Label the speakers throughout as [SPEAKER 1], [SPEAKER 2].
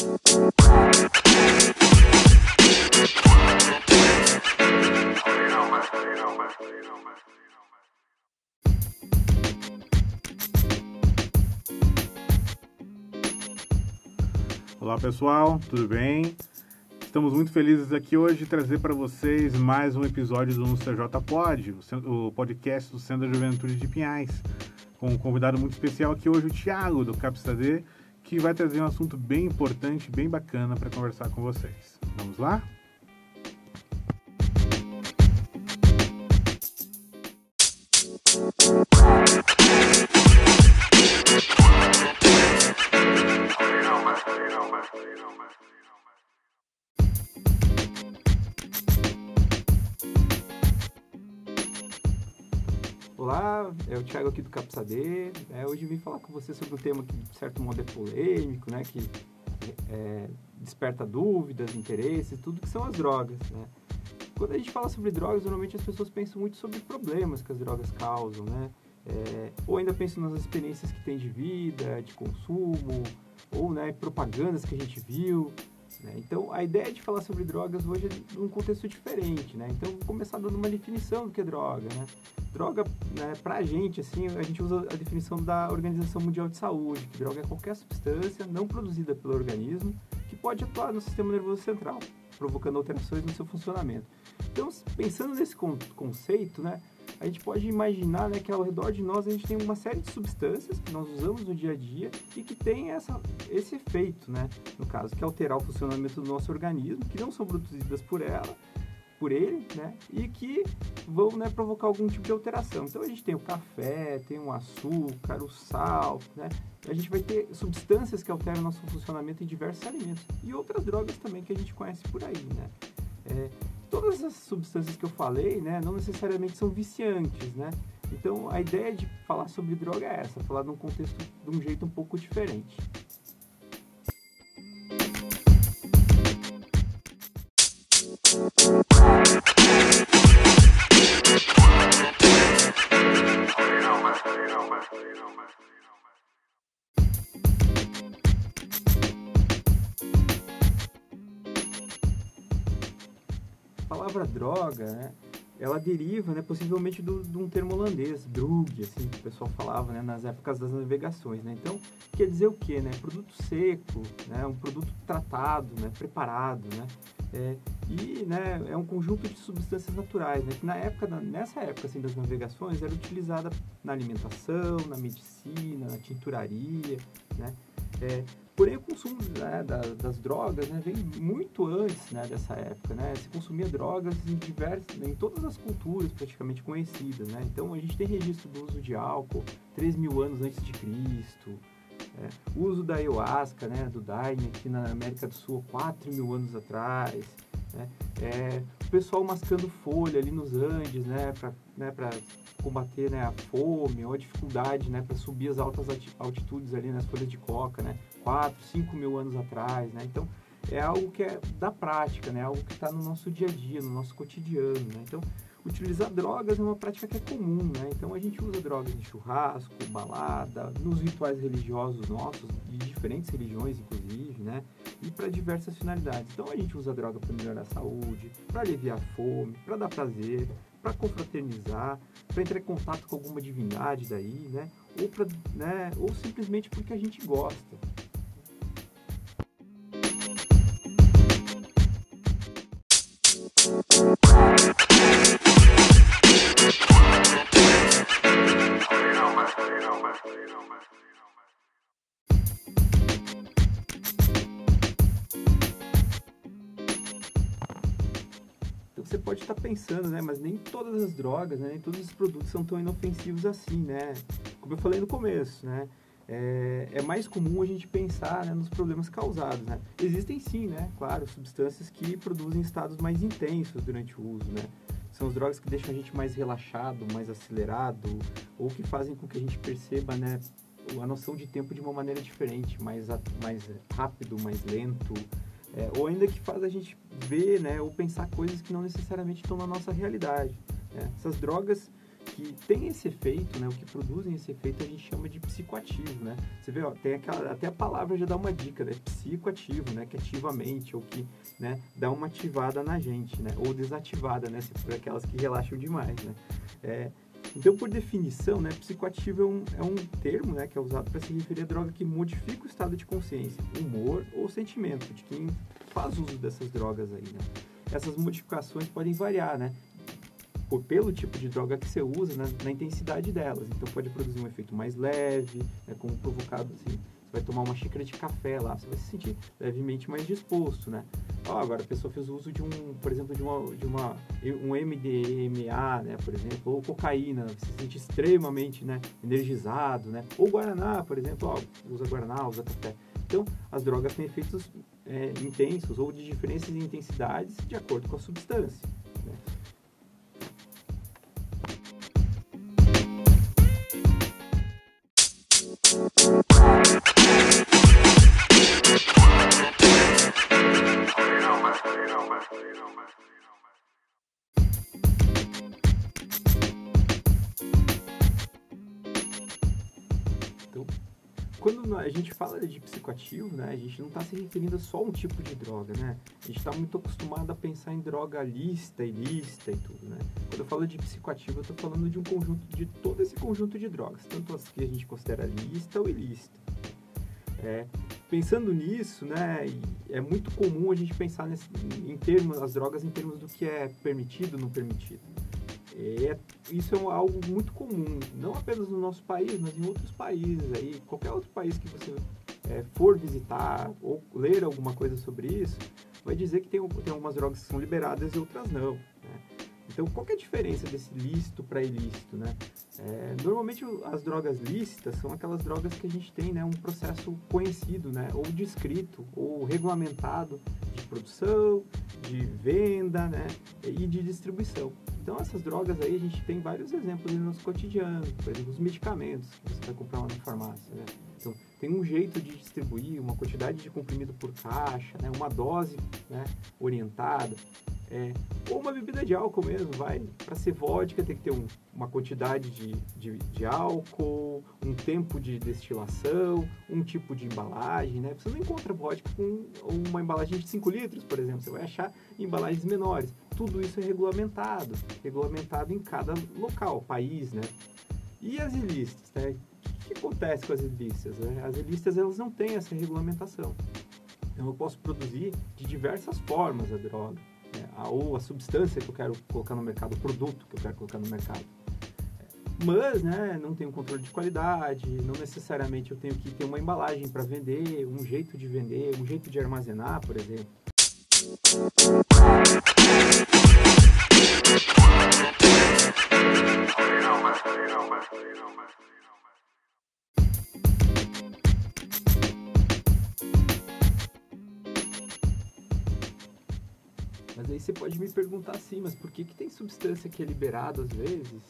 [SPEAKER 1] Olá pessoal, tudo bem? Estamos muito felizes aqui hoje de trazer para vocês mais um episódio do CJ Pod, o podcast do Centro da Juventude de Pinhais, com um convidado muito especial aqui hoje, o Thiago, do CapstaD, que vai trazer um assunto bem importante, bem bacana para conversar com vocês. Vamos lá?
[SPEAKER 2] O Thiago aqui do Capsader. É, hoje vim falar com você sobre um tema que, de certo modo, é polêmico, né? Que é, desperta dúvidas, interesses, tudo que são as drogas, né? Quando a gente fala sobre drogas, normalmente as pessoas pensam muito sobre problemas que as drogas causam, né? É, ou ainda pensam nas experiências que tem de vida, de consumo, ou né, propagandas que a gente viu. Né? Então, a ideia de falar sobre drogas hoje é num contexto diferente, né? Então, vou começar dando uma definição do que é droga, né? Droga, né, pra gente, assim, a gente usa a definição da Organização Mundial de Saúde, que droga é qualquer substância não produzida pelo organismo que pode atuar no sistema nervoso central, provocando alterações no seu funcionamento. Então, pensando nesse conceito, né, a gente pode imaginar né, que ao redor de nós a gente tem uma série de substâncias que nós usamos no dia a dia e que tem essa, esse efeito, né, no caso, que é alterar o funcionamento do nosso organismo, que não são produzidas por ela, por ele, né, e que vão né, provocar algum tipo de alteração. Então a gente tem o café, tem o açúcar, o sal, né, a gente vai ter substâncias que alteram nosso funcionamento em diversos alimentos e outras drogas também que a gente conhece por aí, né. É, todas as substâncias que eu falei, né, não necessariamente são viciantes, né? Então, a ideia de falar sobre droga é essa, falar num contexto de um jeito um pouco diferente. Droga, né, ela deriva, né, possivelmente de um termo holandês, drug, assim, que o pessoal falava, né, nas épocas das navegações, né? Então, quer dizer o quê, né? Produto seco, né, um produto tratado, né, preparado, né? É, e, né, é um conjunto de substâncias naturais, né, que na época, nessa época, assim, das navegações, era utilizada na alimentação, na medicina, na tinturaria, né? É, Porém, o consumo né, das, das, drogas né, vem muito antes né, dessa época. Né? Se consumia drogas em, diversas, em todas as culturas praticamente conhecidas. Né? Então, a gente tem registro do uso de álcool 3 mil anos antes de Cristo. É, o uso da ayahuasca, né, do daime aqui na América do Sul 4 mil anos atrás. Né? É, o pessoal mascando folha ali nos Andes né, para né, combater né, a fome ou a dificuldade né, para subir as altas altitudes ali nas folhas de coca. Né? 4, 5 mil anos atrás, né? Então, é algo que é da prática, né? Algo que está no nosso dia a dia, no nosso cotidiano, né? Então, utilizar drogas é uma prática que é comum, né? Então, a gente usa drogas em churrasco, balada, nos rituais religiosos nossos, de diferentes religiões, inclusive, né? E para diversas finalidades. Então, a gente usa droga para melhorar a saúde, para aliviar a fome, para dar prazer, para confraternizar, para entrar em contato com alguma divindade daí, né? Ou, pra, né? ou simplesmente porque a gente gosta. Pensando, né? Mas nem todas as drogas, né? nem todos os produtos são tão inofensivos assim, né? Como eu falei no começo, né? É, é mais comum a gente pensar né, nos problemas causados, né? Existem sim, né? Claro, substâncias que produzem estados mais intensos durante o uso, né? São as drogas que deixam a gente mais relaxado, mais acelerado, ou que fazem com que a gente perceba, né? A noção de tempo de uma maneira diferente, mais, mais rápido, mais lento, é, ou ainda que faz a gente ver, né, ou pensar coisas que não necessariamente estão na nossa realidade. Né? Essas drogas que tem esse efeito, né? O que produzem esse efeito a gente chama de psicoativo, né? Você vê, ó, tem aquela, até a palavra já dá uma dica, né? Psicoativo, né? Que ativa a mente ou que, né? Dá uma ativada na gente, né? Ou desativada, né? For aquelas que relaxam demais, né? É, então, por definição, né, psicoativo é um, é um termo né, que é usado para se referir a droga que modifica o estado de consciência, humor ou sentimento de quem faz uso dessas drogas aí, né? Essas modificações podem variar, né? Por, pelo tipo de droga que você usa, né, na intensidade delas. Então, pode produzir um efeito mais leve, né, como provocado assim, você vai tomar uma xícara de café lá, você vai se sentir levemente mais disposto, né? Agora a pessoa fez uso de um, por exemplo, de uma, de uma um MDMA, né, por exemplo, ou cocaína, você se sente extremamente, né, energizado, né? Ou guaraná, por exemplo, oh, usa guaraná, usa café. Então, as drogas têm efeitos é, intensos ou de diferenças em intensidades de acordo com a substância. Né? quando psicoativo, né, a gente não está se referindo a um tipo de droga, né? A gente está muito acostumado a pensar em droga lista, ilícita e tudo, né? Quando eu falo de psicoativo, eu estou falando de um conjunto, de todo esse conjunto de drogas, tanto as que a gente considera lista ou ilícita. É, pensando nisso, né, é muito comum a gente pensar nesse, em termos, as drogas em termos do que é permitido ou não permitido. É, isso é algo muito comum, não apenas no nosso país, mas em outros países aí, qualquer outro país que você é, for visitar ou ler alguma coisa sobre isso, vai dizer que tem, tem algumas drogas que são liberadas e outras não. Né? Então, qual é a diferença desse lícito para ilícito, né? É, normalmente as drogas lícitas são aquelas drogas que a gente tem, né, um processo conhecido, né, ou descrito ou regulamentado de produção, de venda, né, e de distribuição. Então essas drogas aí a gente tem vários exemplos no nosso cotidiano, por exemplo, os medicamentos que você vai comprar lá na farmácia, né? Tem um jeito de distribuir, uma quantidade de comprimido por caixa, né? uma dose né? orientada. É, ou uma bebida de álcool mesmo, vai. Para ser vodka tem que ter um, uma quantidade de, de, de, álcool, um tempo de destilação, um tipo de embalagem, né? Você não encontra vodka com uma embalagem de 5 litros, por exemplo. Você vai achar embalagens menores. Tudo isso é regulamentado, regulamentado em cada local, país, né? E as ilícitas, né? Que, acontece com as ilícitas? Né? As ilícitas, elas não têm essa regulamentação. Então, eu posso produzir de diversas formas a droga né, ou a substância que eu quero colocar no mercado, o produto que eu quero colocar no mercado. Mas, né, não tenho controle de qualidade, não necessariamente eu tenho que ter uma embalagem para vender, um jeito de vender, um jeito de armazenar, por exemplo. Mas aí você pode me perguntar assim, mas por que, que tem substância que é liberada às vezes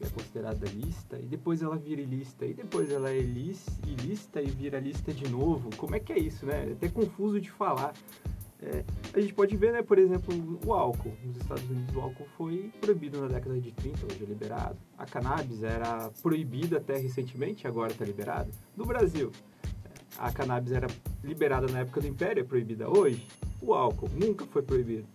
[SPEAKER 2] e é considerada lista, e depois ela vira ilícita, e depois ela é ilícita e vira lista de novo? Como é que é isso, né? É até confuso de falar. É, a gente pode ver, né, por exemplo, o álcool. Nos Estados Unidos o álcool foi proibido na década de 30, hoje é liberado. A cannabis era proibida até recentemente, agora está liberada. No Brasil, a cannabis era liberada na época do Império, é proibida hoje o álcool nunca foi proibido.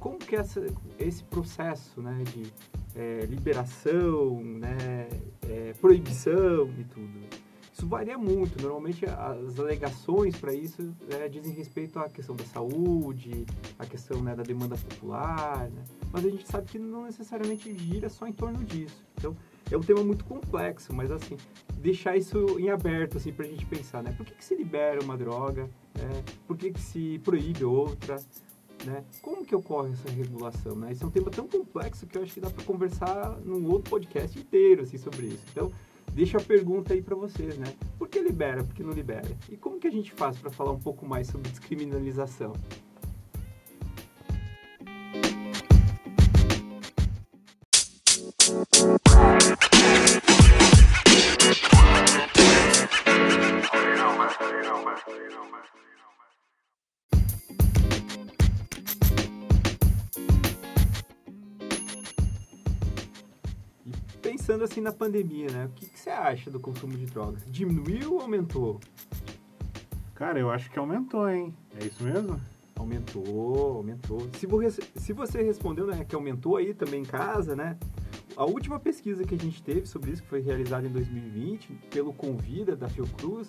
[SPEAKER 2] Como que essa, esse processo né, de é, liberação, né, é, proibição e tudo? Isso varia muito. Normalmente as alegações para isso é, dizem respeito à questão da saúde, à questão né, da demanda popular, né? mas a gente sabe que não necessariamente gira só em torno disso. Então é um tema muito complexo, mas assim deixar isso em aberto assim para a gente pensar, né? Por que, que se libera uma droga? Né? Por que, que se proíbe outra? Né? Como que ocorre essa regulação? Né? Isso é um tema tão complexo que eu acho que dá para conversar num outro podcast inteiro assim, sobre isso. Então, deixa a pergunta aí para vocês, né? Por que libera? Por que não libera? E como que a gente faz para falar um pouco mais sobre descriminalização? Na pandemia, né? O que, que você acha do consumo de drogas? Diminuiu ou aumentou?
[SPEAKER 1] Cara, eu acho que aumentou, hein? É isso mesmo?
[SPEAKER 2] Aumentou, aumentou. Se você, se você respondeu né, que aumentou aí também em casa, né? A última pesquisa que a gente teve sobre isso, que foi realizada em 2020, pelo Convida, da Fiocruz,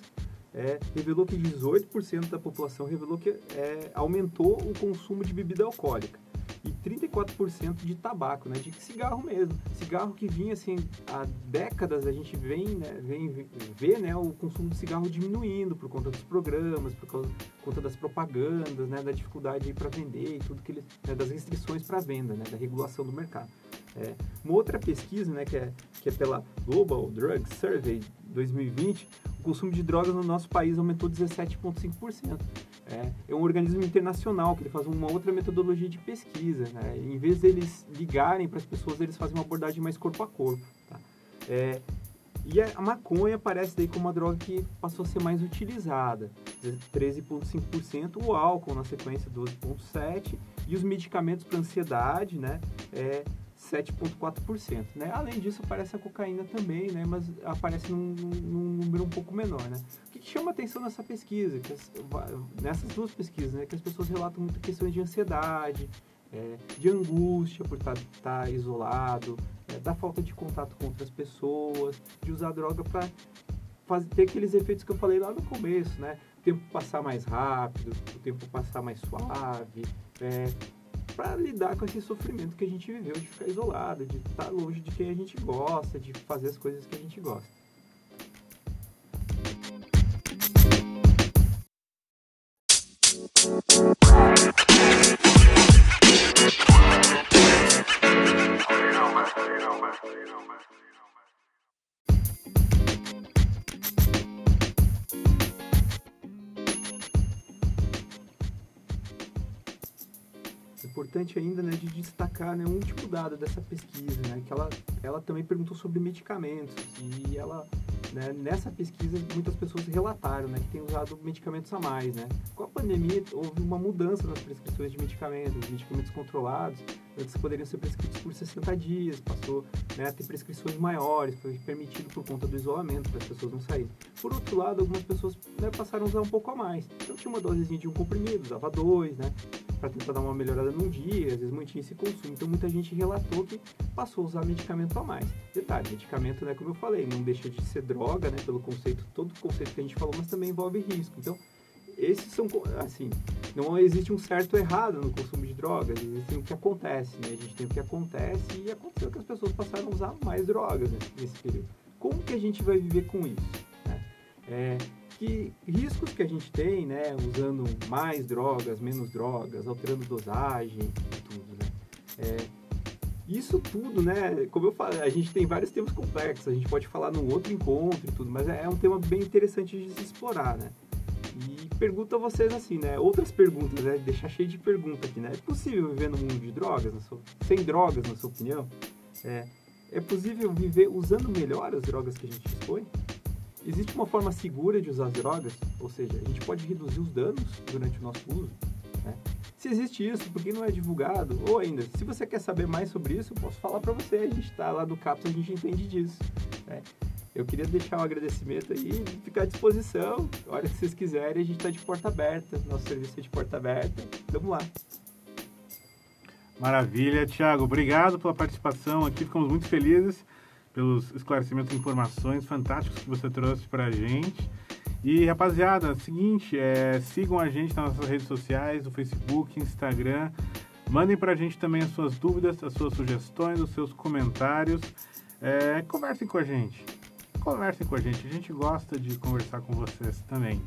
[SPEAKER 2] é, revelou que 18% da população revelou que é, aumentou o consumo de bebida alcoólica e 34% de tabaco, né, de cigarro mesmo. Cigarro que vinha assim há décadas a gente vem, né, vem ver, né, o consumo de cigarro diminuindo por conta dos programas, por conta das propagandas, né, da dificuldade para vender e tudo que eles, né, das restrições para venda, né, da regulação do mercado. É, uma outra pesquisa, né, que é, que é pela Global Drug Survey 2020, o consumo de drogas no nosso país aumentou 17,5%. É, é um organismo internacional que ele faz uma outra metodologia de pesquisa. Né? Em vez deles ligarem para as pessoas, eles fazem uma abordagem mais corpo a corpo. Tá? É, e a maconha aparece daí como uma droga que passou a ser mais utilizada, 13,5%, o álcool na sequência 12,7%, e os medicamentos para ansiedade, né, é, 7,4%. Né? Além disso, aparece a cocaína também, né? mas aparece num, num número um pouco menor. Né? Que, chama atenção nessa pesquisa, as, nessas duas pesquisas, né? que as pessoas relatam muito questões de ansiedade, é, de angústia por estar, estar isolado, é, da falta de contato com outras pessoas, de usar droga para ter aqueles efeitos que eu falei lá no começo, né? O tempo passar mais rápido, o tempo passar mais suave, é, para lidar com esse sofrimento que a gente viveu de ficar isolado, de estar longe de quem a gente gosta, de fazer as coisas que a gente gosta. Importante ainda né, de destacar né, um último dado dessa pesquisa, né, que ela, ela também perguntou sobre medicamentos e ela né, nessa pesquisa muitas pessoas relataram né, que têm usado medicamentos a mais. Né. Com a pandemia houve uma mudança nas prescrições de medicamentos, medicamentos controlados, antes poderiam ser prescritos por 60 dias, passou né, a ter prescrições maiores, foi permitido por conta do isolamento para as pessoas não saírem. Por outro lado, algumas pessoas né, passaram a usar um pouco a mais. Então tinha uma dosezinha de um comprimido, usava dois, né? Para tentar dar uma melhorada num dia, às vezes mantinha esse consumo. Então muita gente relatou que passou a usar medicamento a mais. Detalhe, medicamento, né, como eu falei, não deixa de ser droga, né, pelo conceito, todo o conceito que a gente falou, mas também envolve risco. Então, esses são, assim, não existe um certo errado no consumo de drogas, existe o que acontece, né? A gente tem o que acontece e aconteceu que as pessoas passaram a usar mais drogas nesse período. Como que a gente vai viver com isso? Né? É, que riscos que a gente tem, né, usando mais drogas, menos drogas, alterando dosagem tudo, né? É, isso tudo, né, como eu falei, a gente tem vários temas complexos, a gente pode falar num outro encontro e tudo, mas é, é um tema bem interessante de se explorar, né? E pergunto a vocês assim, né, outras perguntas, né, deixar cheio de perguntas aqui, né? É possível viver no mundo de drogas, sua, sem drogas, na sua opinião? É, é possível viver usando melhor as drogas que a gente expõe? Existe uma forma segura de usar as drogas, ou seja, a gente pode reduzir os danos durante o nosso uso. Né? Se existe isso, por que não é divulgado? Ou ainda, se você quer saber mais sobre isso, eu posso falar para você. A gente está lá do CAPS, a gente entende disso. Né? Eu queria deixar um agradecimento aí ficar à disposição. A hora que vocês quiserem, a gente está de porta aberta. Nosso serviço é de porta aberta. Vamos lá.
[SPEAKER 1] Maravilha, Thiago. Obrigado pela participação aqui. Ficamos muito felizes pelos esclarecimentos e informações fantásticos que você trouxe para a gente. E rapaziada, é seguinte, é, sigam a gente nas nossas redes sociais, no Facebook, Instagram. Mandem para a gente também as suas dúvidas, as suas sugestões, os seus comentários. É, conversem com a gente. Conversem com a gente. A gente gosta de conversar com vocês também.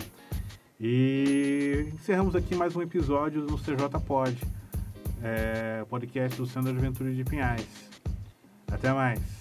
[SPEAKER 1] E encerramos aqui mais um episódio no CJ Pod, é, podcast do Centro de Aventura de Pinhais. Até mais.